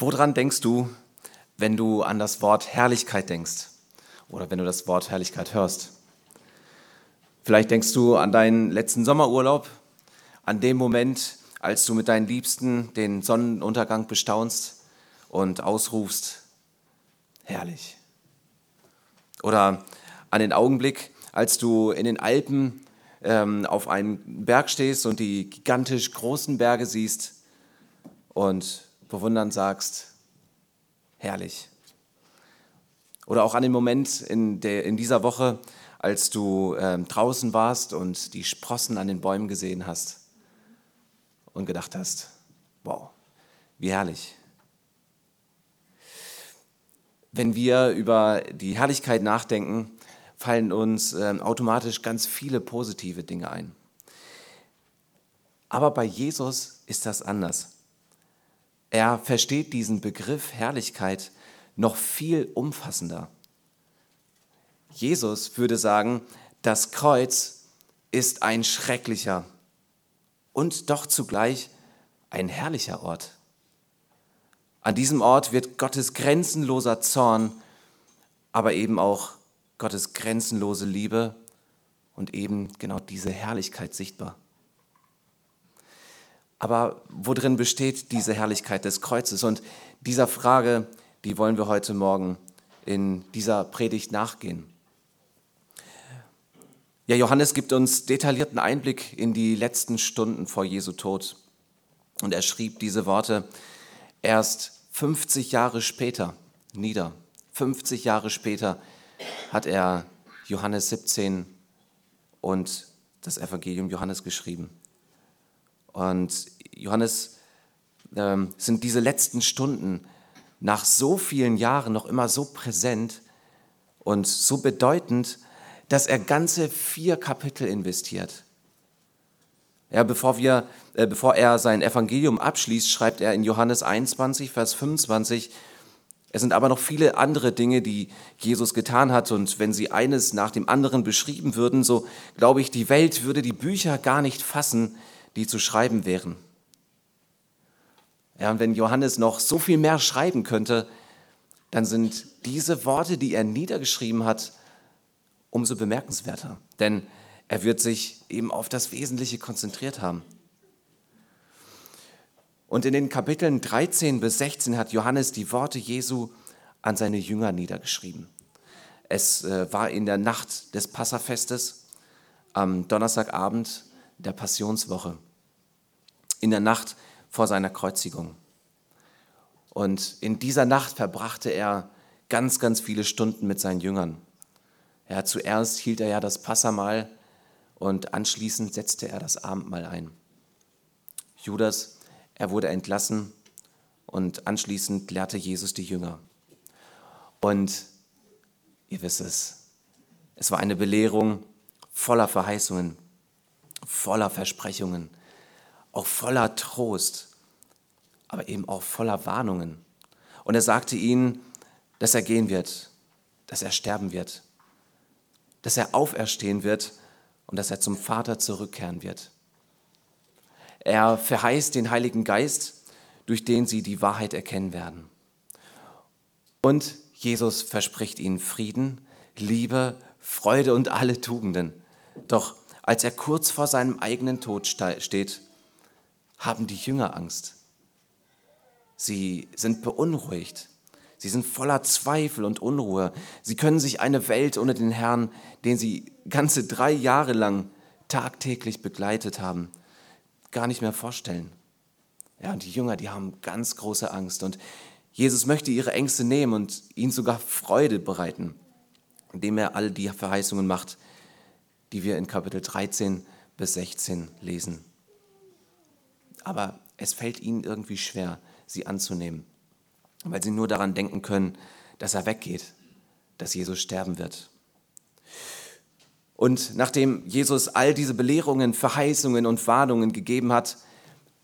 Woran denkst du, wenn du an das Wort Herrlichkeit denkst oder wenn du das Wort Herrlichkeit hörst? Vielleicht denkst du an deinen letzten Sommerurlaub, an den Moment, als du mit deinen Liebsten den Sonnenuntergang bestaunst und ausrufst, herrlich. Oder an den Augenblick, als du in den Alpen ähm, auf einem Berg stehst und die gigantisch großen Berge siehst und bewundernd sagst, herrlich. Oder auch an den Moment in, der, in dieser Woche, als du ähm, draußen warst und die Sprossen an den Bäumen gesehen hast und gedacht hast, wow, wie herrlich. Wenn wir über die Herrlichkeit nachdenken, fallen uns äh, automatisch ganz viele positive Dinge ein. Aber bei Jesus ist das anders. Er versteht diesen Begriff Herrlichkeit noch viel umfassender. Jesus würde sagen, das Kreuz ist ein schrecklicher und doch zugleich ein herrlicher Ort. An diesem Ort wird Gottes grenzenloser Zorn, aber eben auch Gottes grenzenlose Liebe und eben genau diese Herrlichkeit sichtbar. Aber worin besteht diese Herrlichkeit des Kreuzes? Und dieser Frage, die wollen wir heute Morgen in dieser Predigt nachgehen. Ja, Johannes gibt uns detaillierten Einblick in die letzten Stunden vor Jesu Tod. Und er schrieb diese Worte erst 50 Jahre später nieder. 50 Jahre später hat er Johannes 17 und das Evangelium Johannes geschrieben. Und Johannes ähm, sind diese letzten Stunden nach so vielen Jahren noch immer so präsent und so bedeutend, dass er ganze vier Kapitel investiert. Ja, bevor, wir, äh, bevor er sein Evangelium abschließt, schreibt er in Johannes 21, Vers 25, es sind aber noch viele andere Dinge, die Jesus getan hat. Und wenn sie eines nach dem anderen beschrieben würden, so glaube ich, die Welt würde die Bücher gar nicht fassen, die zu schreiben wären. Ja, und wenn Johannes noch so viel mehr schreiben könnte, dann sind diese Worte, die er niedergeschrieben hat, umso bemerkenswerter. Denn er wird sich eben auf das Wesentliche konzentriert haben. Und in den Kapiteln 13 bis 16 hat Johannes die Worte Jesu an seine Jünger niedergeschrieben. Es äh, war in der Nacht des Passafestes, am Donnerstagabend der Passionswoche, in der Nacht vor seiner Kreuzigung. Und in dieser Nacht verbrachte er ganz, ganz viele Stunden mit seinen Jüngern. Ja, zuerst hielt er ja das Passamahl und anschließend setzte er das Abendmahl ein. Judas er wurde entlassen und anschließend lehrte Jesus die Jünger. Und ihr wisst es, es war eine Belehrung voller Verheißungen, voller Versprechungen, auch voller Trost, aber eben auch voller Warnungen. Und er sagte ihnen, dass er gehen wird, dass er sterben wird, dass er auferstehen wird und dass er zum Vater zurückkehren wird. Er verheißt den Heiligen Geist, durch den sie die Wahrheit erkennen werden. Und Jesus verspricht ihnen Frieden, Liebe, Freude und alle Tugenden. Doch als er kurz vor seinem eigenen Tod steht, haben die Jünger Angst. Sie sind beunruhigt. Sie sind voller Zweifel und Unruhe. Sie können sich eine Welt ohne den Herrn, den sie ganze drei Jahre lang tagtäglich begleitet haben, gar nicht mehr vorstellen. Ja, und die Jünger, die haben ganz große Angst. Und Jesus möchte ihre Ängste nehmen und ihnen sogar Freude bereiten, indem er all die Verheißungen macht, die wir in Kapitel 13 bis 16 lesen. Aber es fällt ihnen irgendwie schwer, sie anzunehmen, weil sie nur daran denken können, dass er weggeht, dass Jesus sterben wird. Und nachdem Jesus all diese Belehrungen, Verheißungen und Warnungen gegeben hat,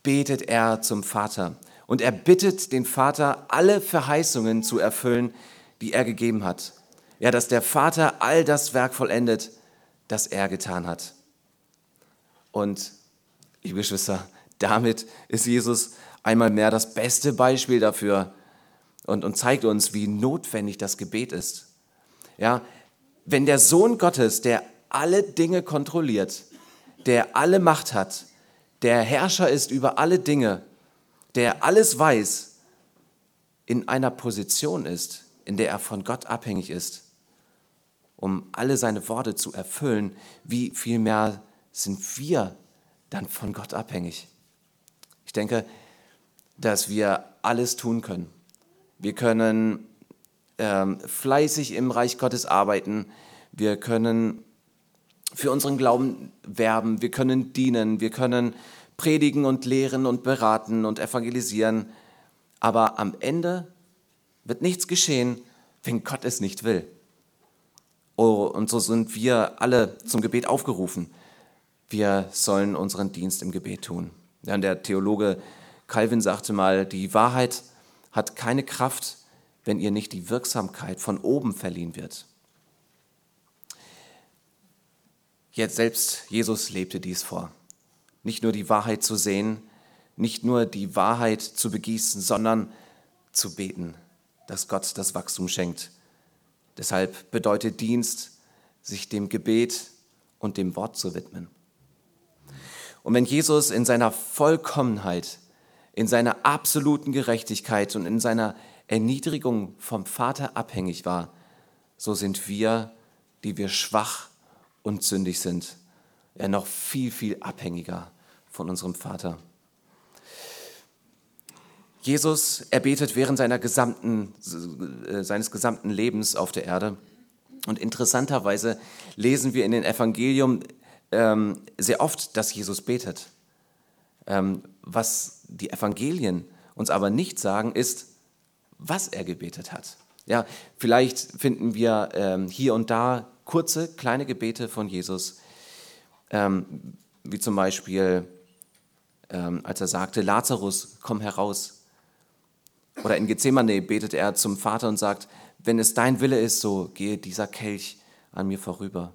betet er zum Vater. Und er bittet den Vater, alle Verheißungen zu erfüllen, die er gegeben hat. Ja, dass der Vater all das Werk vollendet, das er getan hat. Und, liebe Geschwister, damit ist Jesus einmal mehr das beste Beispiel dafür, und, und zeigt uns, wie notwendig das Gebet ist. Ja, wenn der Sohn Gottes, der alle Dinge kontrolliert, der alle Macht hat, der Herrscher ist über alle Dinge, der alles weiß, in einer Position ist, in der er von Gott abhängig ist, um alle seine Worte zu erfüllen, wie viel mehr sind wir dann von Gott abhängig? Ich denke, dass wir alles tun können. Wir können ähm, fleißig im Reich Gottes arbeiten. Wir können für unseren Glauben werben. Wir können dienen. Wir können predigen und lehren und beraten und evangelisieren. Aber am Ende wird nichts geschehen, wenn Gott es nicht will. Oh, und so sind wir alle zum Gebet aufgerufen. Wir sollen unseren Dienst im Gebet tun. Ja, der Theologe Calvin sagte mal, die Wahrheit hat keine Kraft, wenn ihr nicht die Wirksamkeit von oben verliehen wird. Jetzt selbst Jesus lebte dies vor. Nicht nur die Wahrheit zu sehen, nicht nur die Wahrheit zu begießen, sondern zu beten, dass Gott das Wachstum schenkt. Deshalb bedeutet Dienst, sich dem Gebet und dem Wort zu widmen. Und wenn Jesus in seiner Vollkommenheit, in seiner absoluten Gerechtigkeit und in seiner Erniedrigung vom Vater abhängig war, so sind wir, die wir schwach und sündig sind, ja noch viel, viel abhängiger von unserem Vater. Jesus, er betet während seiner gesamten, äh, seines gesamten Lebens auf der Erde. Und interessanterweise lesen wir in den Evangelium ähm, sehr oft, dass Jesus betet. Ähm, was die Evangelien uns aber nicht sagen, ist, was er gebetet hat. Ja, vielleicht finden wir ähm, hier und da kurze, kleine Gebete von Jesus, ähm, wie zum Beispiel, ähm, als er sagte, Lazarus, komm heraus. Oder in Gethsemane betet er zum Vater und sagt, wenn es dein Wille ist, so gehe dieser Kelch an mir vorüber.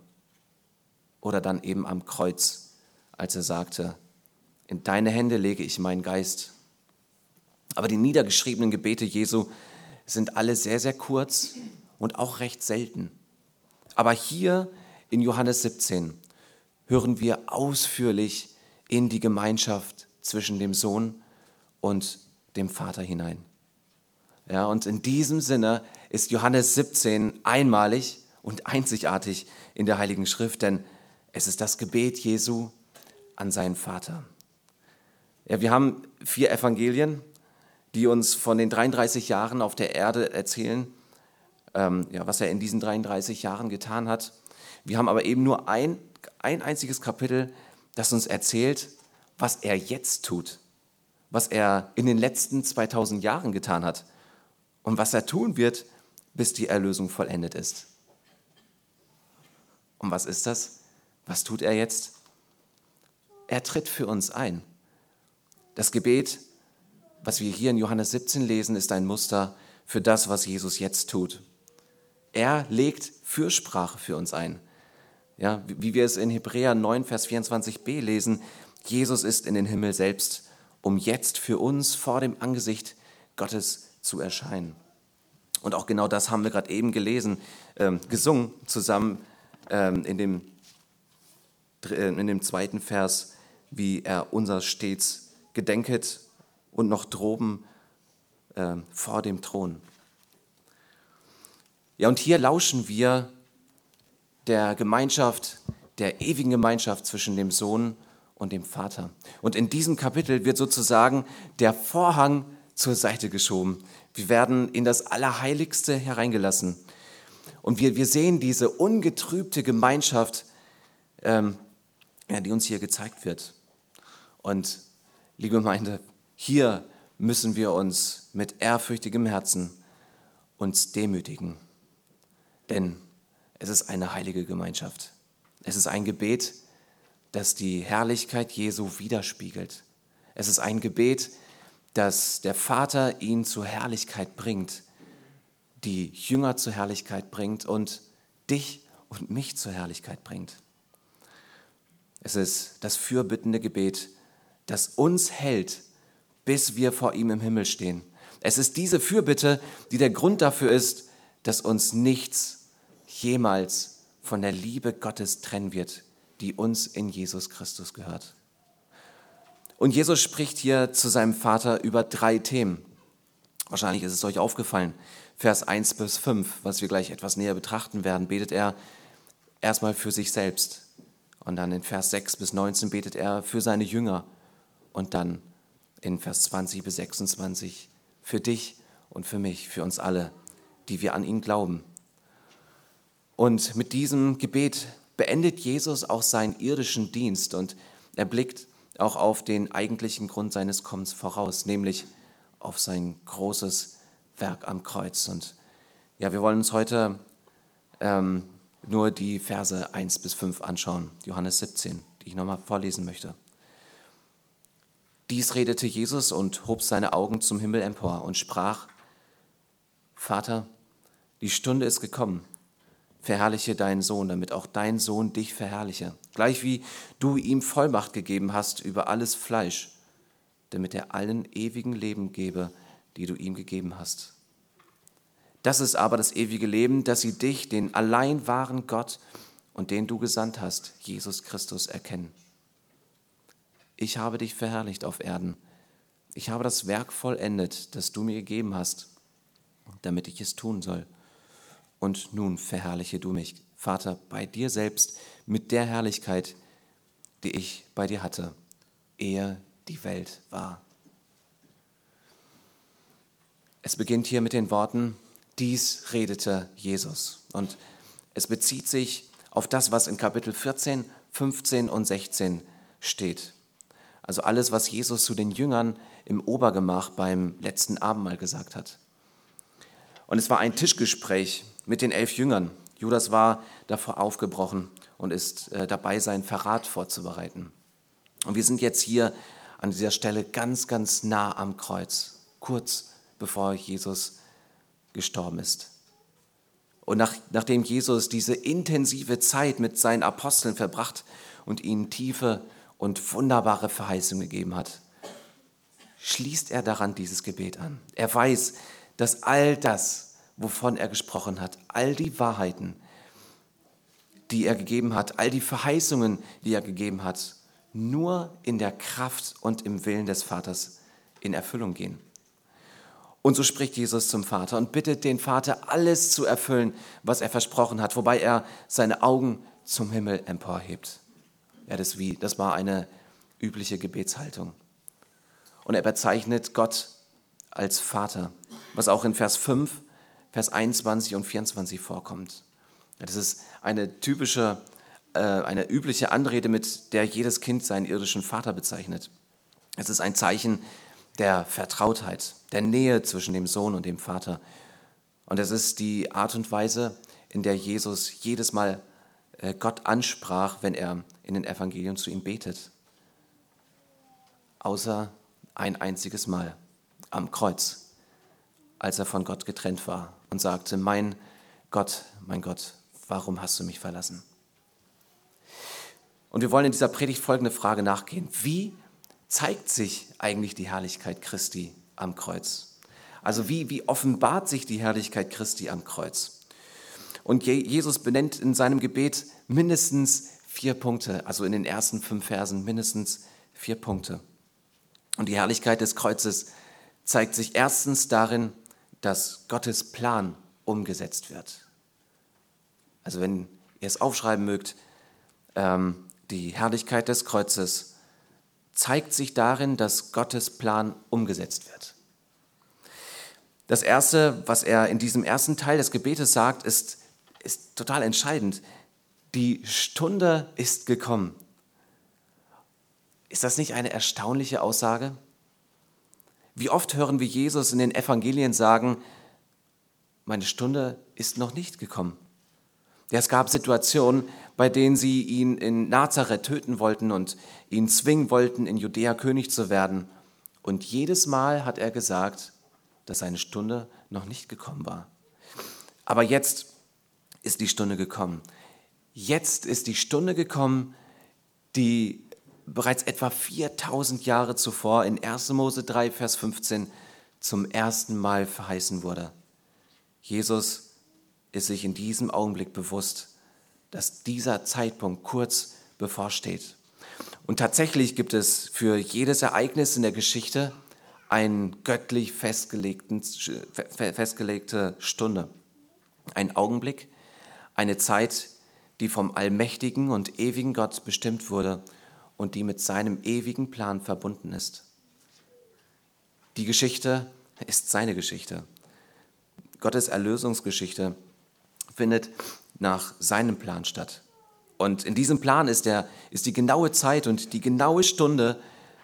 Oder dann eben am Kreuz, als er sagte, in deine Hände lege ich meinen Geist. Aber die niedergeschriebenen Gebete Jesu sind alle sehr, sehr kurz und auch recht selten. Aber hier in Johannes 17 hören wir ausführlich in die Gemeinschaft zwischen dem Sohn und dem Vater hinein. Ja, und in diesem Sinne ist Johannes 17 einmalig und einzigartig in der Heiligen Schrift, denn es ist das Gebet Jesu an seinen Vater. Ja, wir haben vier Evangelien, die uns von den 33 Jahren auf der Erde erzählen, ähm, ja, was er in diesen 33 Jahren getan hat. Wir haben aber eben nur ein, ein einziges Kapitel, das uns erzählt, was er jetzt tut, was er in den letzten 2000 Jahren getan hat und was er tun wird, bis die Erlösung vollendet ist. Und was ist das? Was tut er jetzt? Er tritt für uns ein. Das Gebet, was wir hier in Johannes 17 lesen, ist ein Muster für das, was Jesus jetzt tut. Er legt Fürsprache für uns ein. Ja, wie wir es in Hebräer 9, Vers 24b lesen, Jesus ist in den Himmel selbst, um jetzt für uns vor dem Angesicht Gottes zu erscheinen. Und auch genau das haben wir gerade eben gelesen, ähm, gesungen zusammen ähm, in, dem, äh, in dem zweiten Vers, wie er unser stets gedenket und noch droben äh, vor dem Thron. Ja, und hier lauschen wir der Gemeinschaft, der ewigen Gemeinschaft zwischen dem Sohn und dem Vater. Und in diesem Kapitel wird sozusagen der Vorhang zur Seite geschoben. Wir werden in das Allerheiligste hereingelassen. Und wir, wir sehen diese ungetrübte Gemeinschaft, ähm, ja, die uns hier gezeigt wird. Und liebe Gemeinde, hier müssen wir uns mit ehrfürchtigem Herzen uns demütigen. Denn es ist eine heilige Gemeinschaft. Es ist ein Gebet, das die Herrlichkeit Jesu widerspiegelt. Es ist ein Gebet, dass der Vater ihn zur Herrlichkeit bringt, die Jünger zur Herrlichkeit bringt und dich und mich zur Herrlichkeit bringt. Es ist das fürbittende Gebet, das uns hält, bis wir vor ihm im Himmel stehen. Es ist diese Fürbitte, die der Grund dafür ist, dass uns nichts jemals von der Liebe Gottes trennen wird, die uns in Jesus Christus gehört. Und Jesus spricht hier zu seinem Vater über drei Themen. Wahrscheinlich ist es euch aufgefallen. Vers 1 bis 5, was wir gleich etwas näher betrachten werden, betet er erstmal für sich selbst. Und dann in Vers 6 bis 19 betet er für seine Jünger. Und dann in Vers 20 bis 26 für dich und für mich, für uns alle, die wir an ihn glauben. Und mit diesem Gebet beendet Jesus auch seinen irdischen Dienst und er blickt auch auf den eigentlichen Grund seines Kommens voraus, nämlich auf sein großes Werk am Kreuz. Und ja, wir wollen uns heute ähm, nur die Verse 1 bis 5 anschauen, Johannes 17, die ich nochmal vorlesen möchte. Dies redete Jesus und hob seine Augen zum Himmel empor und sprach, Vater, die Stunde ist gekommen, verherrliche deinen Sohn, damit auch dein Sohn dich verherrliche, gleich wie du ihm Vollmacht gegeben hast über alles Fleisch, damit er allen ewigen Leben gebe, die du ihm gegeben hast. Das ist aber das ewige Leben, dass sie dich, den allein wahren Gott und den du gesandt hast, Jesus Christus, erkennen ich habe dich verherrlicht auf Erden. Ich habe das Werk vollendet, das du mir gegeben hast, damit ich es tun soll. Und nun verherrliche du mich, Vater, bei dir selbst mit der Herrlichkeit, die ich bei dir hatte, ehe die Welt war. Es beginnt hier mit den Worten, dies redete Jesus. Und es bezieht sich auf das, was in Kapitel 14, 15 und 16 steht. Also alles, was Jesus zu den Jüngern im Obergemach beim letzten Abendmahl gesagt hat. Und es war ein Tischgespräch mit den elf Jüngern. Judas war davor aufgebrochen und ist äh, dabei, seinen Verrat vorzubereiten. Und wir sind jetzt hier an dieser Stelle ganz, ganz nah am Kreuz, kurz bevor Jesus gestorben ist. Und nach, nachdem Jesus diese intensive Zeit mit seinen Aposteln verbracht und ihnen tiefe und wunderbare Verheißung gegeben hat, schließt er daran dieses Gebet an. Er weiß, dass all das, wovon er gesprochen hat, all die Wahrheiten, die er gegeben hat, all die Verheißungen, die er gegeben hat, nur in der Kraft und im Willen des Vaters in Erfüllung gehen. Und so spricht Jesus zum Vater und bittet den Vater, alles zu erfüllen, was er versprochen hat, wobei er seine Augen zum Himmel emporhebt. Ja, das wie, das war eine übliche Gebetshaltung. Und er bezeichnet Gott als Vater, was auch in Vers 5, Vers 21 und 24 vorkommt. Das ist eine typische, äh, eine übliche Anrede, mit der jedes Kind seinen irdischen Vater bezeichnet. Es ist ein Zeichen der Vertrautheit, der Nähe zwischen dem Sohn und dem Vater. Und es ist die Art und Weise, in der Jesus jedes Mal äh, Gott ansprach, wenn er in den Evangelien zu ihm betet. Außer ein einziges Mal am Kreuz, als er von Gott getrennt war und sagte, mein Gott, mein Gott, warum hast du mich verlassen? Und wir wollen in dieser Predigt folgende Frage nachgehen. Wie zeigt sich eigentlich die Herrlichkeit Christi am Kreuz? Also wie, wie offenbart sich die Herrlichkeit Christi am Kreuz? Und Jesus benennt in seinem Gebet mindestens vier Punkte, also in den ersten fünf Versen mindestens vier Punkte. Und die Herrlichkeit des Kreuzes zeigt sich erstens darin, dass Gottes Plan umgesetzt wird. Also wenn ihr es aufschreiben mögt, ähm, die Herrlichkeit des Kreuzes zeigt sich darin, dass Gottes Plan umgesetzt wird. Das Erste, was er in diesem ersten Teil des Gebetes sagt, ist, ist total entscheidend. Die Stunde ist gekommen. Ist das nicht eine erstaunliche Aussage? Wie oft hören wir Jesus in den Evangelien sagen, meine Stunde ist noch nicht gekommen. Ja, es gab Situationen, bei denen sie ihn in Nazareth töten wollten und ihn zwingen wollten, in Judäa König zu werden. Und jedes Mal hat er gesagt, dass seine Stunde noch nicht gekommen war. Aber jetzt ist die Stunde gekommen. Jetzt ist die Stunde gekommen, die bereits etwa 4000 Jahre zuvor in 1. Mose 3, Vers 15 zum ersten Mal verheißen wurde. Jesus ist sich in diesem Augenblick bewusst, dass dieser Zeitpunkt kurz bevorsteht. Und tatsächlich gibt es für jedes Ereignis in der Geschichte eine göttlich festgelegte Stunde, ein Augenblick, eine Zeit, die vom allmächtigen und ewigen Gott bestimmt wurde und die mit seinem ewigen Plan verbunden ist. Die Geschichte ist seine Geschichte. Gottes Erlösungsgeschichte findet nach seinem Plan statt. Und in diesem Plan ist, der, ist die genaue Zeit und die genaue Stunde,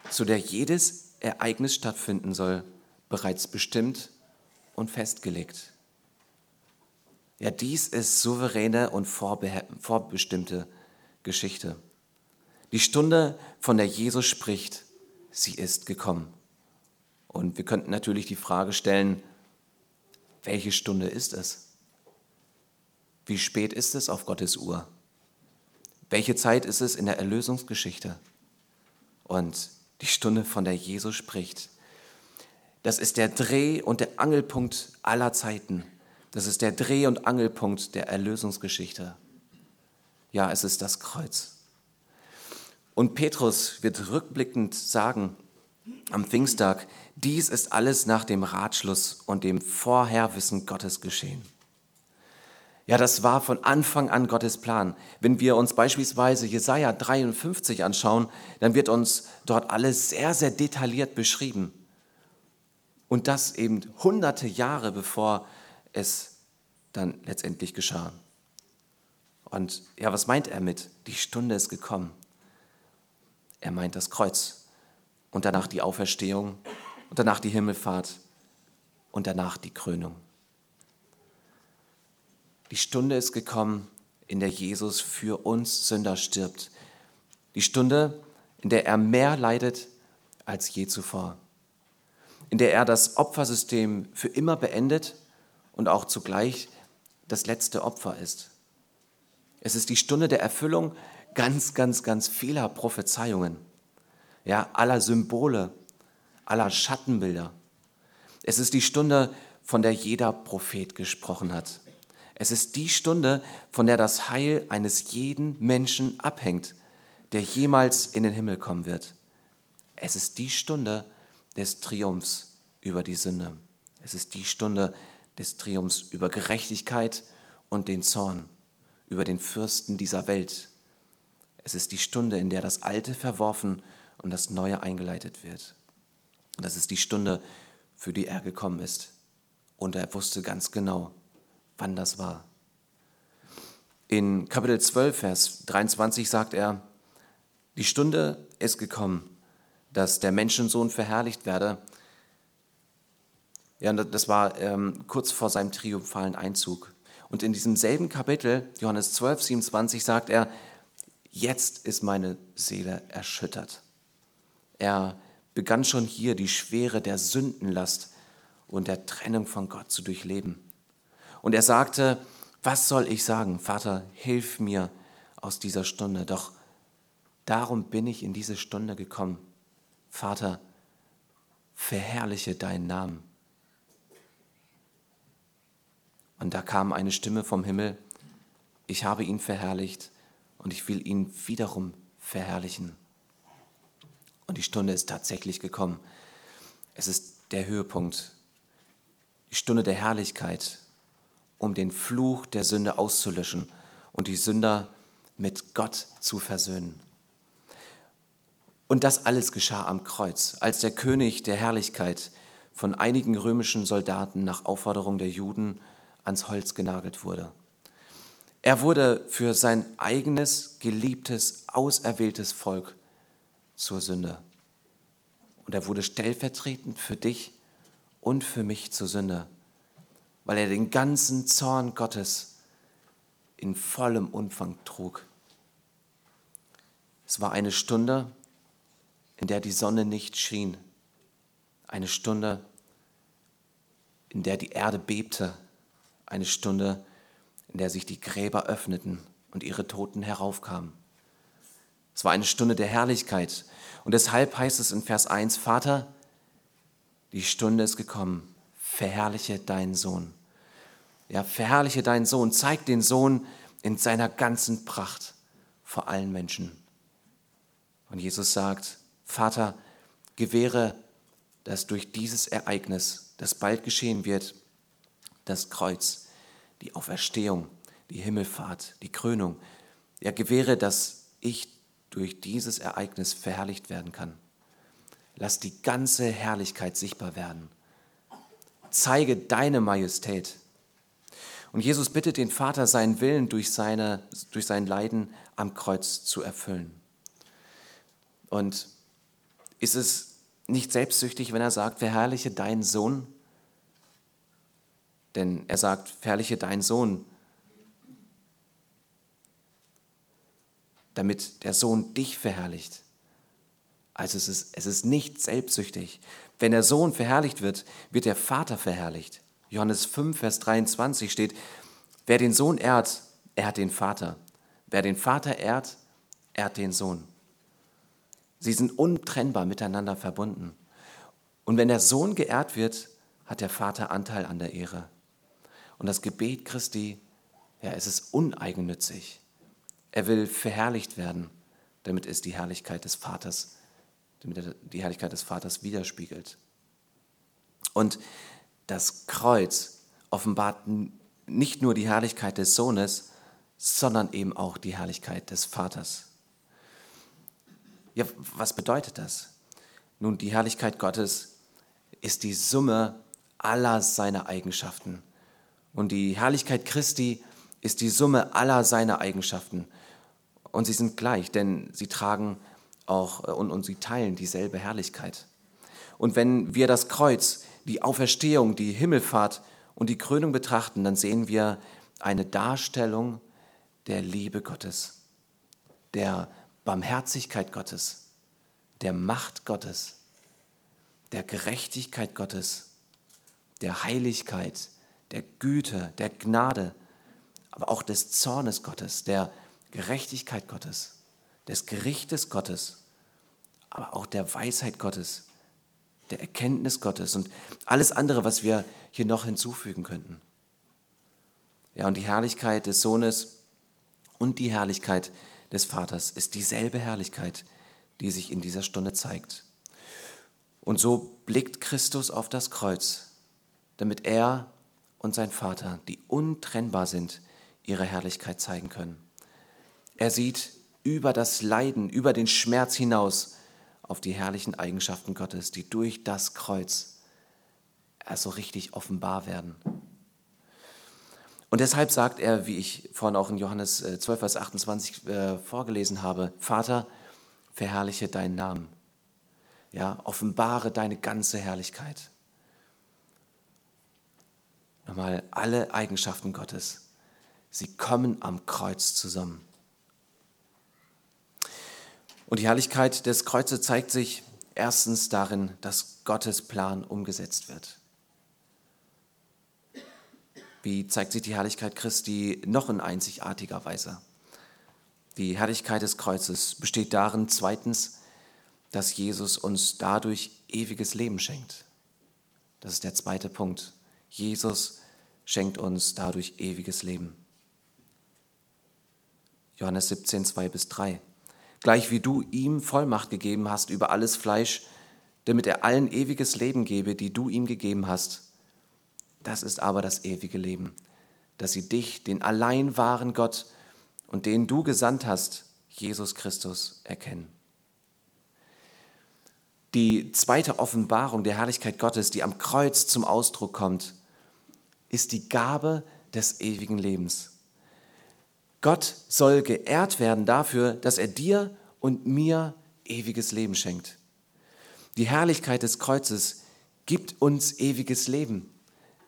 zu der jedes Ereignis stattfinden soll, bereits bestimmt und festgelegt. Ja, dies ist souveräne und vorbestimmte Geschichte. Die Stunde, von der Jesus spricht, sie ist gekommen. Und wir könnten natürlich die Frage stellen, welche Stunde ist es? Wie spät ist es auf Gottes Uhr? Welche Zeit ist es in der Erlösungsgeschichte? Und die Stunde, von der Jesus spricht, das ist der Dreh- und der Angelpunkt aller Zeiten. Das ist der Dreh- und Angelpunkt der Erlösungsgeschichte. Ja, es ist das Kreuz. Und Petrus wird rückblickend sagen am Pfingsttag, dies ist alles nach dem Ratschluss und dem Vorherwissen Gottes geschehen. Ja, das war von Anfang an Gottes Plan. Wenn wir uns beispielsweise Jesaja 53 anschauen, dann wird uns dort alles sehr, sehr detailliert beschrieben. Und das eben hunderte Jahre bevor es dann letztendlich geschah. Und ja, was meint er mit, die Stunde ist gekommen? Er meint das Kreuz und danach die Auferstehung und danach die Himmelfahrt und danach die Krönung. Die Stunde ist gekommen, in der Jesus für uns Sünder stirbt. Die Stunde, in der er mehr leidet als je zuvor. In der er das Opfersystem für immer beendet und auch zugleich das letzte Opfer ist. Es ist die Stunde der Erfüllung ganz, ganz, ganz vieler Prophezeiungen, ja, aller Symbole, aller Schattenbilder. Es ist die Stunde, von der jeder Prophet gesprochen hat. Es ist die Stunde, von der das Heil eines jeden Menschen abhängt, der jemals in den Himmel kommen wird. Es ist die Stunde des Triumphs über die Sünde. Es ist die Stunde des Triumphs über Gerechtigkeit und den Zorn, über den Fürsten dieser Welt. Es ist die Stunde, in der das Alte verworfen und das Neue eingeleitet wird. Und das ist die Stunde, für die er gekommen ist. Und er wusste ganz genau, wann das war. In Kapitel 12, Vers 23 sagt er, die Stunde ist gekommen, dass der Menschensohn verherrlicht werde ja, das war ähm, kurz vor seinem triumphalen Einzug. Und in diesem selben Kapitel, Johannes 12, 27, sagt er, jetzt ist meine Seele erschüttert. Er begann schon hier die Schwere der Sündenlast und der Trennung von Gott zu durchleben. Und er sagte, was soll ich sagen? Vater, hilf mir aus dieser Stunde. Doch darum bin ich in diese Stunde gekommen. Vater, verherrliche deinen Namen. Und da kam eine Stimme vom Himmel, ich habe ihn verherrlicht und ich will ihn wiederum verherrlichen. Und die Stunde ist tatsächlich gekommen. Es ist der Höhepunkt, die Stunde der Herrlichkeit, um den Fluch der Sünde auszulöschen und die Sünder mit Gott zu versöhnen. Und das alles geschah am Kreuz, als der König der Herrlichkeit von einigen römischen Soldaten nach Aufforderung der Juden ans Holz genagelt wurde. Er wurde für sein eigenes, geliebtes, auserwähltes Volk zur Sünde. Und er wurde stellvertretend für dich und für mich zur Sünde, weil er den ganzen Zorn Gottes in vollem Umfang trug. Es war eine Stunde, in der die Sonne nicht schien, eine Stunde, in der die Erde bebte, eine Stunde, in der sich die Gräber öffneten und ihre Toten heraufkamen. Es war eine Stunde der Herrlichkeit. Und deshalb heißt es in Vers 1, Vater, die Stunde ist gekommen, verherrliche deinen Sohn. Ja, verherrliche deinen Sohn, zeig den Sohn in seiner ganzen Pracht vor allen Menschen. Und Jesus sagt, Vater, gewähre, dass durch dieses Ereignis, das bald geschehen wird, das Kreuz, die Auferstehung, die Himmelfahrt, die Krönung, ja, gewähre, dass ich durch dieses Ereignis verherrlicht werden kann. Lass die ganze Herrlichkeit sichtbar werden. Zeige deine Majestät. Und Jesus bittet den Vater, seinen Willen durch, seine, durch sein Leiden am Kreuz zu erfüllen. Und ist es nicht selbstsüchtig, wenn er sagt, verherrliche deinen Sohn? Denn er sagt, verherrliche deinen Sohn, damit der Sohn dich verherrlicht. Also es ist, es ist nicht selbstsüchtig. Wenn der Sohn verherrlicht wird, wird der Vater verherrlicht. Johannes 5, Vers 23 steht, wer den Sohn ehrt, ehrt den Vater. Wer den Vater ehrt, ehrt den Sohn. Sie sind untrennbar miteinander verbunden. Und wenn der Sohn geehrt wird, hat der Vater Anteil an der Ehre. Und das Gebet Christi, ja, es ist uneigennützig. Er will verherrlicht werden, damit es die Herrlichkeit des Vaters, damit er die Herrlichkeit des Vaters widerspiegelt. Und das Kreuz offenbart nicht nur die Herrlichkeit des Sohnes, sondern eben auch die Herrlichkeit des Vaters. Ja, was bedeutet das? Nun, die Herrlichkeit Gottes ist die Summe aller seiner Eigenschaften. Und die Herrlichkeit Christi ist die Summe aller seiner Eigenschaften. Und sie sind gleich, denn sie tragen auch äh, und, und sie teilen dieselbe Herrlichkeit. Und wenn wir das Kreuz, die Auferstehung, die Himmelfahrt und die Krönung betrachten, dann sehen wir eine Darstellung der Liebe Gottes, der Barmherzigkeit Gottes, der Macht Gottes, der Gerechtigkeit Gottes, der Heiligkeit, der Güte, der Gnade, aber auch des Zornes Gottes, der Gerechtigkeit Gottes, des Gerichtes Gottes, aber auch der Weisheit Gottes, der Erkenntnis Gottes und alles andere, was wir hier noch hinzufügen könnten. Ja, und die Herrlichkeit des Sohnes und die Herrlichkeit des Vaters ist dieselbe Herrlichkeit, die sich in dieser Stunde zeigt. Und so blickt Christus auf das Kreuz, damit er und sein Vater, die untrennbar sind, ihre Herrlichkeit zeigen können. Er sieht über das Leiden, über den Schmerz hinaus auf die herrlichen Eigenschaften Gottes, die durch das Kreuz so richtig offenbar werden. Und deshalb sagt er, wie ich vorhin auch in Johannes 12, äh, Vers 28 äh, vorgelesen habe, Vater, verherrliche deinen Namen. Ja, offenbare deine ganze Herrlichkeit. Nochmal, alle Eigenschaften Gottes, sie kommen am Kreuz zusammen. Und die Herrlichkeit des Kreuzes zeigt sich erstens darin, dass Gottes Plan umgesetzt wird. Wie zeigt sich die Herrlichkeit Christi noch in einzigartiger Weise? Die Herrlichkeit des Kreuzes besteht darin, zweitens, dass Jesus uns dadurch ewiges Leben schenkt. Das ist der zweite Punkt. Jesus schenkt uns dadurch ewiges Leben. Johannes 17, 2 bis 3 gleich wie du ihm Vollmacht gegeben hast über alles Fleisch, damit er allen ewiges Leben gebe, die du ihm gegeben hast. Das ist aber das ewige Leben, dass sie dich, den allein wahren Gott und den du gesandt hast, Jesus Christus, erkennen. Die zweite Offenbarung der Herrlichkeit Gottes, die am Kreuz zum Ausdruck kommt, ist die Gabe des ewigen Lebens. Gott soll geehrt werden dafür, dass er dir und mir ewiges Leben schenkt. Die Herrlichkeit des Kreuzes gibt uns ewiges Leben.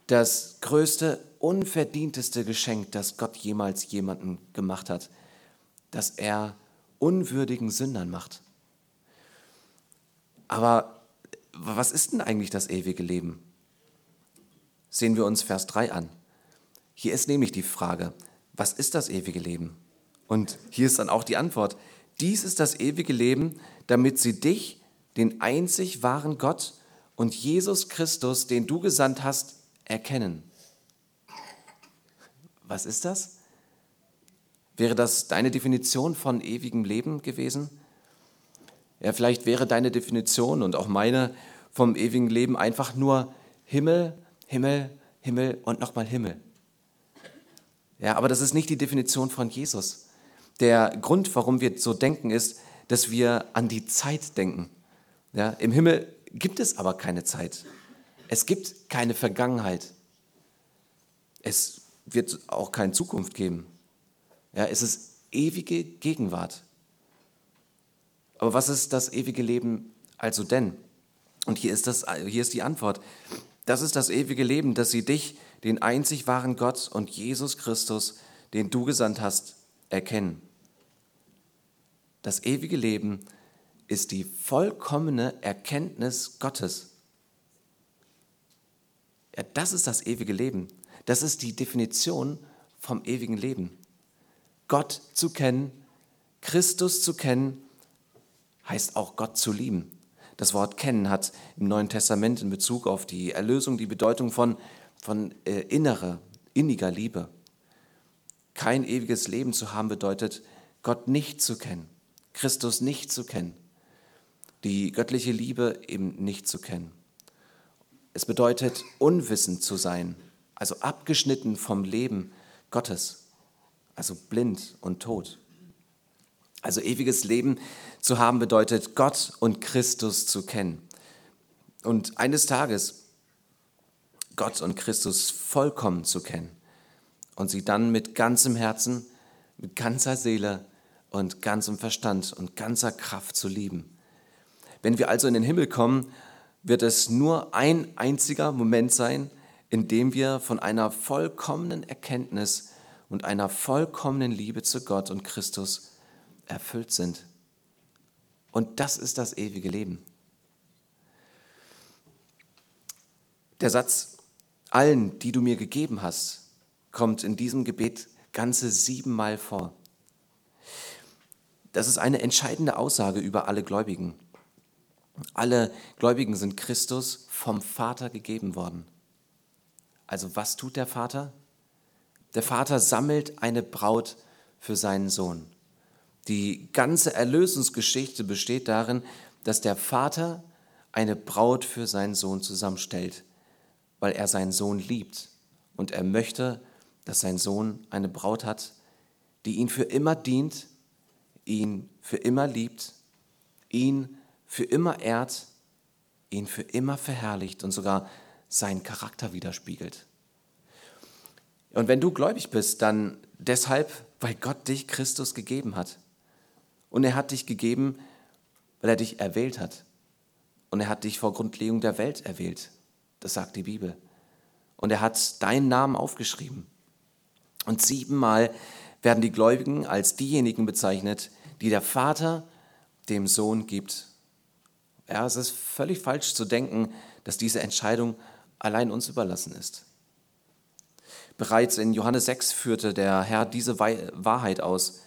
Das größte, unverdienteste Geschenk, das Gott jemals jemanden gemacht hat, das er unwürdigen Sündern macht. Aber was ist denn eigentlich das ewige Leben? Sehen wir uns Vers 3 an. Hier ist nämlich die Frage, was ist das ewige Leben? Und hier ist dann auch die Antwort. Dies ist das ewige Leben, damit sie dich, den einzig wahren Gott und Jesus Christus, den du gesandt hast, erkennen. Was ist das? Wäre das deine Definition von ewigem Leben gewesen? Ja, vielleicht wäre deine Definition und auch meine vom ewigen Leben einfach nur Himmel, Himmel, Himmel und nochmal Himmel. Ja, aber das ist nicht die Definition von Jesus. Der Grund, warum wir so denken, ist, dass wir an die Zeit denken. Ja, Im Himmel gibt es aber keine Zeit. Es gibt keine Vergangenheit. Es wird auch keine Zukunft geben. Ja, es ist ewige Gegenwart. Aber was ist das ewige Leben also denn? Und hier ist, das, hier ist die Antwort. Das ist das ewige Leben, dass sie dich, den einzig wahren Gott und Jesus Christus, den du gesandt hast, erkennen. Das ewige Leben ist die vollkommene Erkenntnis Gottes. Ja, das ist das ewige Leben. Das ist die Definition vom ewigen Leben. Gott zu kennen, Christus zu kennen, heißt auch Gott zu lieben. Das Wort kennen hat im Neuen Testament in Bezug auf die Erlösung die Bedeutung von, von äh, innerer, inniger Liebe. Kein ewiges Leben zu haben bedeutet, Gott nicht zu kennen, Christus nicht zu kennen, die göttliche Liebe eben nicht zu kennen. Es bedeutet, unwissend zu sein, also abgeschnitten vom Leben Gottes, also blind und tot. Also ewiges Leben zu haben bedeutet, Gott und Christus zu kennen. Und eines Tages Gott und Christus vollkommen zu kennen und sie dann mit ganzem Herzen, mit ganzer Seele und ganzem Verstand und ganzer Kraft zu lieben. Wenn wir also in den Himmel kommen, wird es nur ein einziger Moment sein, in dem wir von einer vollkommenen Erkenntnis und einer vollkommenen Liebe zu Gott und Christus erfüllt sind. Und das ist das ewige Leben. Der Satz, allen, die du mir gegeben hast, kommt in diesem Gebet ganze siebenmal vor. Das ist eine entscheidende Aussage über alle Gläubigen. Alle Gläubigen sind Christus vom Vater gegeben worden. Also was tut der Vater? Der Vater sammelt eine Braut für seinen Sohn. Die ganze Erlösungsgeschichte besteht darin, dass der Vater eine Braut für seinen Sohn zusammenstellt, weil er seinen Sohn liebt und er möchte, dass sein Sohn eine Braut hat, die ihn für immer dient, ihn für immer liebt, ihn für immer ehrt, ihn für immer verherrlicht und sogar seinen Charakter widerspiegelt. Und wenn du gläubig bist, dann deshalb, weil Gott dich Christus gegeben hat. Und er hat dich gegeben, weil er dich erwählt hat. Und er hat dich vor Grundlegung der Welt erwählt. Das sagt die Bibel. Und er hat deinen Namen aufgeschrieben. Und siebenmal werden die Gläubigen als diejenigen bezeichnet, die der Vater dem Sohn gibt. Ja, es ist völlig falsch zu denken, dass diese Entscheidung allein uns überlassen ist. Bereits in Johannes 6 führte der Herr diese Wahrheit aus.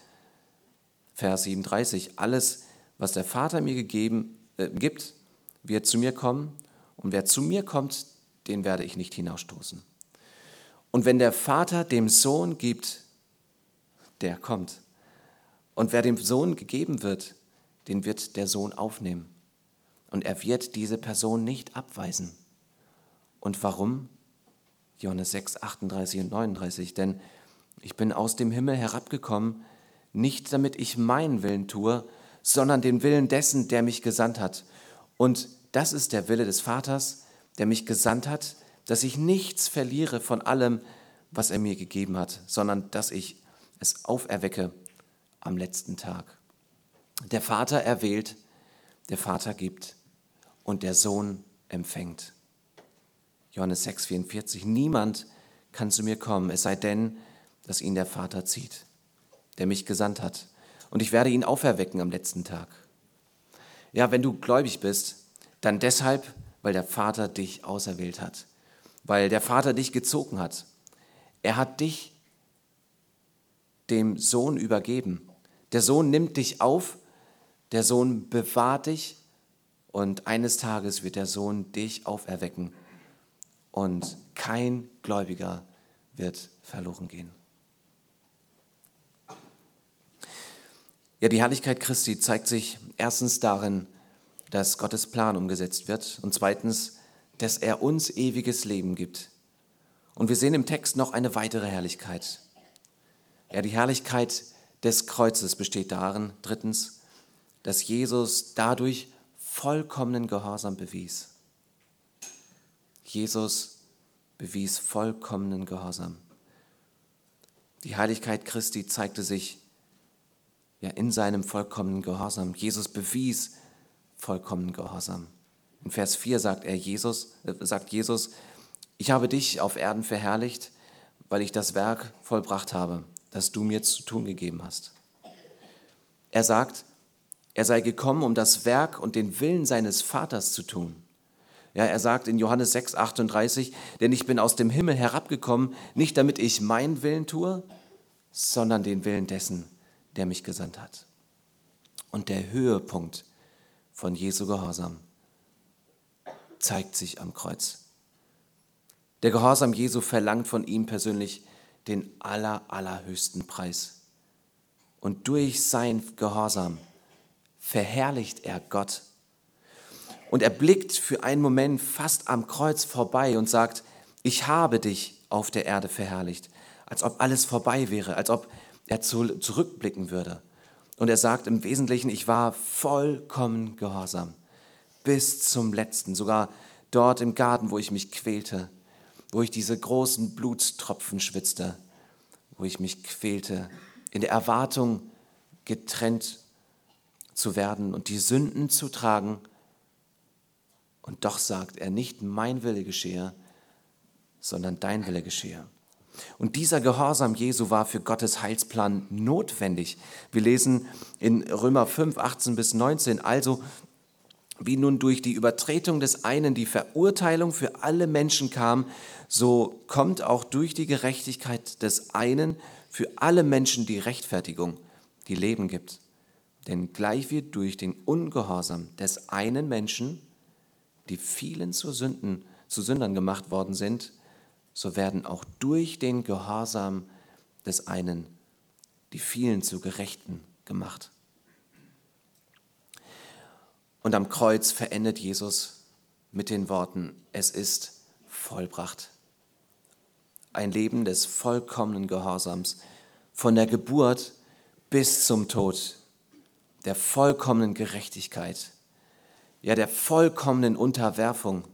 Vers 37, alles, was der Vater mir gegeben, äh, gibt, wird zu mir kommen und wer zu mir kommt, den werde ich nicht hinausstoßen. Und wenn der Vater dem Sohn gibt, der kommt. Und wer dem Sohn gegeben wird, den wird der Sohn aufnehmen. Und er wird diese Person nicht abweisen. Und warum? Johannes 6, 38 und 39. Denn ich bin aus dem Himmel herabgekommen, nicht damit ich meinen Willen tue, sondern den Willen dessen, der mich gesandt hat. Und das ist der Wille des Vaters, der mich gesandt hat, dass ich nichts verliere von allem, was er mir gegeben hat, sondern dass ich es auferwecke am letzten Tag. Der Vater erwählt, der Vater gibt und der Sohn empfängt. Johannes 6, 44. Niemand kann zu mir kommen, es sei denn, dass ihn der Vater zieht der mich gesandt hat. Und ich werde ihn auferwecken am letzten Tag. Ja, wenn du gläubig bist, dann deshalb, weil der Vater dich auserwählt hat, weil der Vater dich gezogen hat. Er hat dich dem Sohn übergeben. Der Sohn nimmt dich auf, der Sohn bewahrt dich und eines Tages wird der Sohn dich auferwecken und kein Gläubiger wird verloren gehen. Ja, die Herrlichkeit Christi zeigt sich erstens darin, dass Gottes Plan umgesetzt wird und zweitens, dass er uns ewiges Leben gibt. Und wir sehen im Text noch eine weitere Herrlichkeit. Ja, die Herrlichkeit des Kreuzes besteht darin, drittens, dass Jesus dadurch vollkommenen Gehorsam bewies. Jesus bewies vollkommenen Gehorsam. Die Heiligkeit Christi zeigte sich ja in seinem vollkommenen Gehorsam. Jesus bewies vollkommenen Gehorsam. In Vers 4 sagt er Jesus, äh, sagt Jesus, ich habe dich auf Erden verherrlicht, weil ich das Werk vollbracht habe, das du mir zu tun gegeben hast. Er sagt, er sei gekommen, um das Werk und den Willen seines Vaters zu tun. Ja, er sagt in Johannes 6, 38, denn ich bin aus dem Himmel herabgekommen, nicht damit ich meinen Willen tue, sondern den Willen dessen, der mich gesandt hat. Und der Höhepunkt von Jesu Gehorsam zeigt sich am Kreuz. Der Gehorsam Jesu verlangt von ihm persönlich den aller, allerhöchsten Preis. Und durch sein Gehorsam verherrlicht er Gott. Und er blickt für einen Moment fast am Kreuz vorbei und sagt, ich habe dich auf der Erde verherrlicht, als ob alles vorbei wäre, als ob er zurückblicken würde. Und er sagt im Wesentlichen, ich war vollkommen gehorsam, bis zum letzten, sogar dort im Garten, wo ich mich quälte, wo ich diese großen Blutstropfen schwitzte, wo ich mich quälte, in der Erwartung, getrennt zu werden und die Sünden zu tragen. Und doch sagt er, nicht mein Wille geschehe, sondern dein Wille geschehe. Und dieser Gehorsam Jesu war für Gottes Heilsplan notwendig. Wir lesen in Römer 5, 18 bis 19, also wie nun durch die Übertretung des einen die Verurteilung für alle Menschen kam, so kommt auch durch die Gerechtigkeit des einen für alle Menschen die Rechtfertigung, die Leben gibt. Denn gleich wie durch den Ungehorsam des einen Menschen die vielen zu Sünden, zu Sündern gemacht worden sind, so werden auch durch den Gehorsam des einen die vielen zu Gerechten gemacht. Und am Kreuz verendet Jesus mit den Worten, es ist vollbracht. Ein Leben des vollkommenen Gehorsams, von der Geburt bis zum Tod der vollkommenen Gerechtigkeit, ja der vollkommenen Unterwerfung.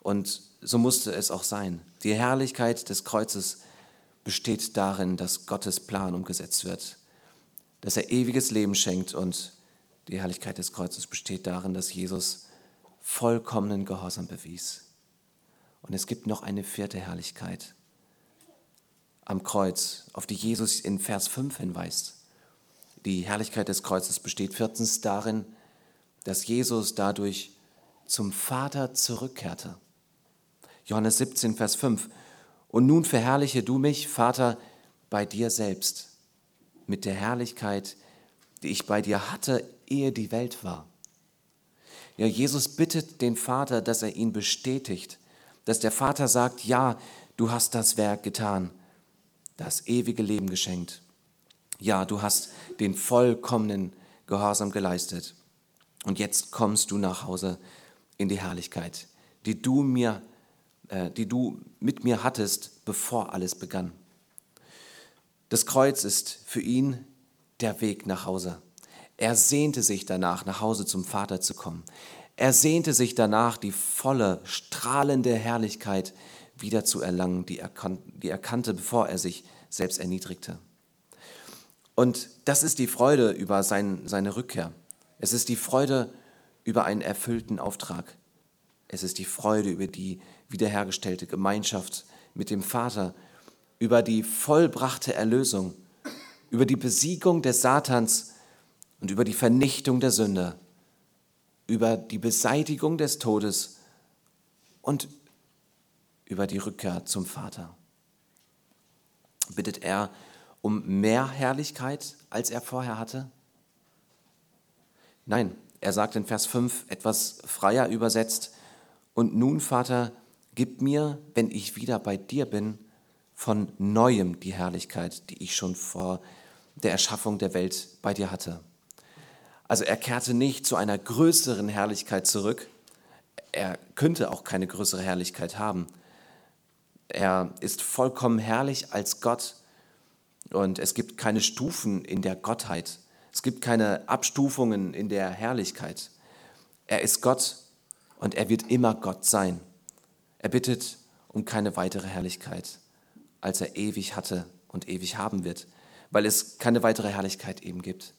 Und so musste es auch sein. Die Herrlichkeit des Kreuzes besteht darin, dass Gottes Plan umgesetzt wird, dass er ewiges Leben schenkt und die Herrlichkeit des Kreuzes besteht darin, dass Jesus vollkommenen Gehorsam bewies. Und es gibt noch eine vierte Herrlichkeit am Kreuz, auf die Jesus in Vers 5 hinweist. Die Herrlichkeit des Kreuzes besteht viertens darin, dass Jesus dadurch zum Vater zurückkehrte. Johannes 17, Vers 5. Und nun verherrliche du mich, Vater, bei dir selbst, mit der Herrlichkeit, die ich bei dir hatte, ehe die Welt war. Ja, Jesus bittet den Vater, dass er ihn bestätigt, dass der Vater sagt, ja, du hast das Werk getan, das ewige Leben geschenkt. Ja, du hast den vollkommenen Gehorsam geleistet. Und jetzt kommst du nach Hause in die Herrlichkeit, die du mir, äh, die du mit mir hattest, bevor alles begann. Das Kreuz ist für ihn der Weg nach Hause. Er sehnte sich danach, nach Hause zum Vater zu kommen. Er sehnte sich danach, die volle, strahlende Herrlichkeit wieder zu erlangen, die er, die er kannte, bevor er sich selbst erniedrigte. Und das ist die Freude über sein, seine Rückkehr. Es ist die Freude über einen erfüllten Auftrag. Es ist die Freude über die wiederhergestellte Gemeinschaft mit dem Vater, über die vollbrachte Erlösung, über die Besiegung des Satans und über die Vernichtung der Sünde, über die Beseitigung des Todes und über die Rückkehr zum Vater. Bittet er um mehr Herrlichkeit, als er vorher hatte? Nein, Er sagt in Vers 5 etwas freier übersetzt, und nun, Vater, gib mir, wenn ich wieder bei dir bin, von neuem die Herrlichkeit, die ich schon vor der Erschaffung der Welt bei dir hatte. Also er kehrte nicht zu einer größeren Herrlichkeit zurück. Er könnte auch keine größere Herrlichkeit haben. Er ist vollkommen herrlich als Gott und es gibt keine Stufen in der Gottheit. Es gibt keine Abstufungen in der Herrlichkeit. Er ist Gott und er wird immer Gott sein. Er bittet um keine weitere Herrlichkeit, als er ewig hatte und ewig haben wird, weil es keine weitere Herrlichkeit eben gibt.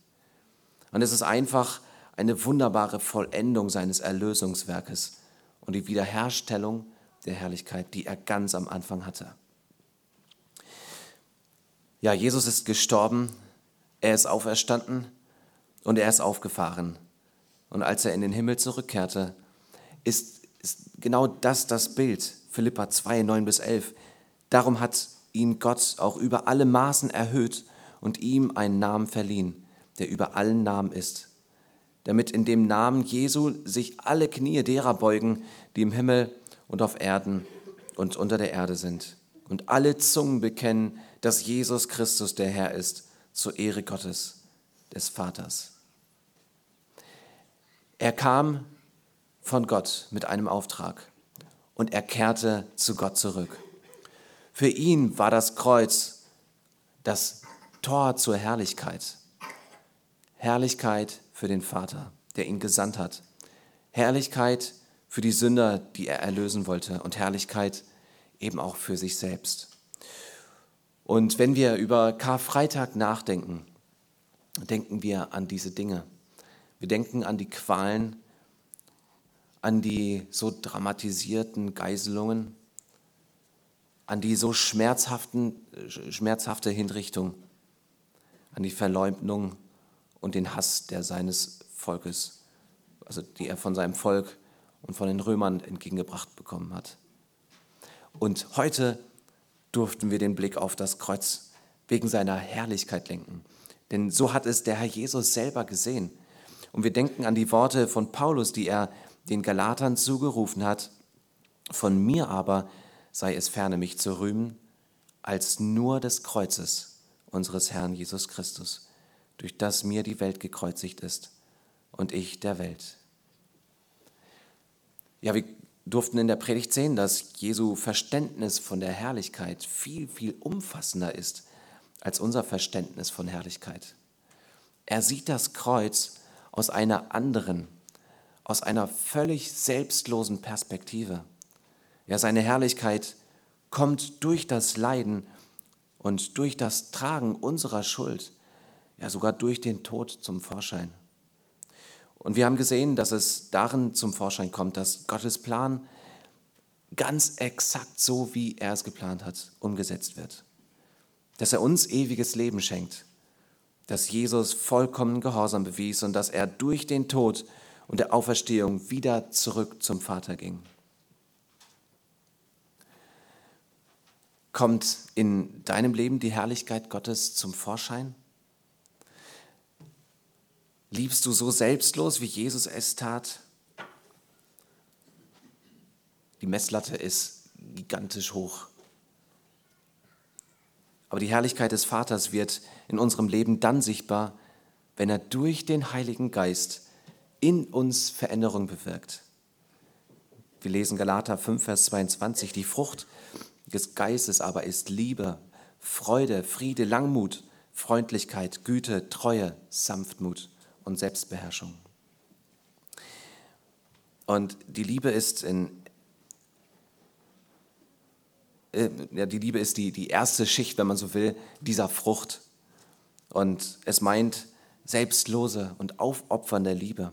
Und es ist einfach eine wunderbare Vollendung seines Erlösungswerkes und die Wiederherstellung der Herrlichkeit, die er ganz am Anfang hatte. Ja, Jesus ist gestorben, er ist auferstanden und er ist aufgefahren. Und als er in den Himmel zurückkehrte, ist, ist genau das das Bild, Philippa 2, 9 bis 11. Darum hat ihn Gott auch über alle Maßen erhöht und ihm einen Namen verliehen, der über allen Namen ist, damit in dem Namen Jesu sich alle Knie derer beugen, die im Himmel und auf Erden und unter der Erde sind, und alle Zungen bekennen, dass Jesus Christus der Herr ist, zur Ehre Gottes, des Vaters. Er kam von Gott mit einem Auftrag und er kehrte zu Gott zurück. Für ihn war das Kreuz das Tor zur Herrlichkeit. Herrlichkeit für den Vater, der ihn gesandt hat. Herrlichkeit für die Sünder, die er erlösen wollte. Und Herrlichkeit eben auch für sich selbst. Und wenn wir über Karfreitag nachdenken, denken wir an diese Dinge. Wir denken an die Qualen, an die so dramatisierten Geiselungen, an die so schmerzhaften, schmerzhafte Hinrichtung, an die Verleumdung und den Hass der seines Volkes, also die er von seinem Volk und von den Römern entgegengebracht bekommen hat. Und heute durften wir den Blick auf das Kreuz wegen seiner Herrlichkeit lenken. Denn so hat es der Herr Jesus selber gesehen. Und wir denken an die Worte von Paulus, die er den Galatern zugerufen hat, von mir aber sei es ferne, mich zu rühmen, als nur des Kreuzes unseres Herrn Jesus Christus, durch das mir die Welt gekreuzigt ist und ich der Welt. Ja, wir durften in der Predigt sehen, dass Jesu Verständnis von der Herrlichkeit viel, viel umfassender ist als unser Verständnis von Herrlichkeit. Er sieht das Kreuz aus einer anderen, aus einer völlig selbstlosen Perspektive. Ja, seine Herrlichkeit kommt durch das Leiden und durch das Tragen unserer Schuld, ja sogar durch den Tod zum Vorschein. Und wir haben gesehen, dass es darin zum Vorschein kommt, dass Gottes Plan ganz exakt so, wie er es geplant hat, umgesetzt wird. Dass er uns ewiges Leben schenkt, dass Jesus vollkommen Gehorsam bewies und dass er durch den Tod und der Auferstehung wieder zurück zum Vater ging. Kommt in deinem Leben die Herrlichkeit Gottes zum Vorschein? Liebst du so selbstlos, wie Jesus es tat? Die Messlatte ist gigantisch hoch. Aber die Herrlichkeit des Vaters wird in unserem Leben dann sichtbar, wenn er durch den Heiligen Geist in uns Veränderung bewirkt. Wir lesen Galater 5, Vers 22. Die Frucht des Geistes aber ist Liebe, Freude, Friede, Langmut, Freundlichkeit, Güte, Treue, Sanftmut und Selbstbeherrschung. Und die Liebe ist in äh, ja, die Liebe ist die, die erste Schicht, wenn man so will, dieser Frucht. Und es meint selbstlose und aufopfernde Liebe.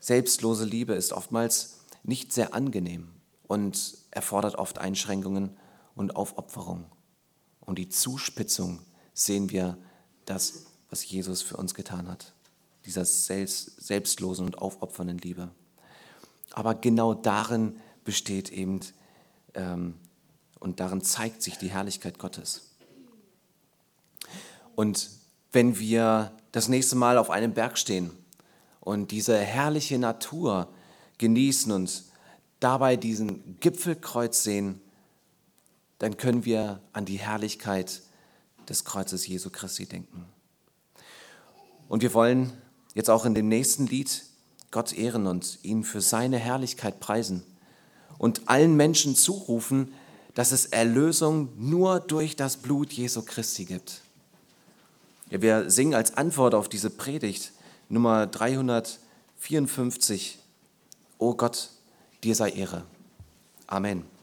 Selbstlose Liebe ist oftmals nicht sehr angenehm und erfordert oft Einschränkungen und Aufopferung. Und die Zuspitzung sehen wir das, was Jesus für uns getan hat, dieser selbst, selbstlosen und aufopfernden Liebe. Aber genau darin besteht eben ähm, und darin zeigt sich die Herrlichkeit Gottes. Und wenn wir das nächste Mal auf einem Berg stehen und diese herrliche Natur genießen und dabei diesen Gipfelkreuz sehen, dann können wir an die Herrlichkeit des Kreuzes Jesu Christi denken. Und wir wollen jetzt auch in dem nächsten Lied Gott ehren und ihn für seine Herrlichkeit preisen und allen Menschen zurufen, dass es Erlösung nur durch das Blut Jesu Christi gibt. Ja, wir singen als Antwort auf diese Predigt Nummer 354, O Gott, dir sei Ehre. Amen.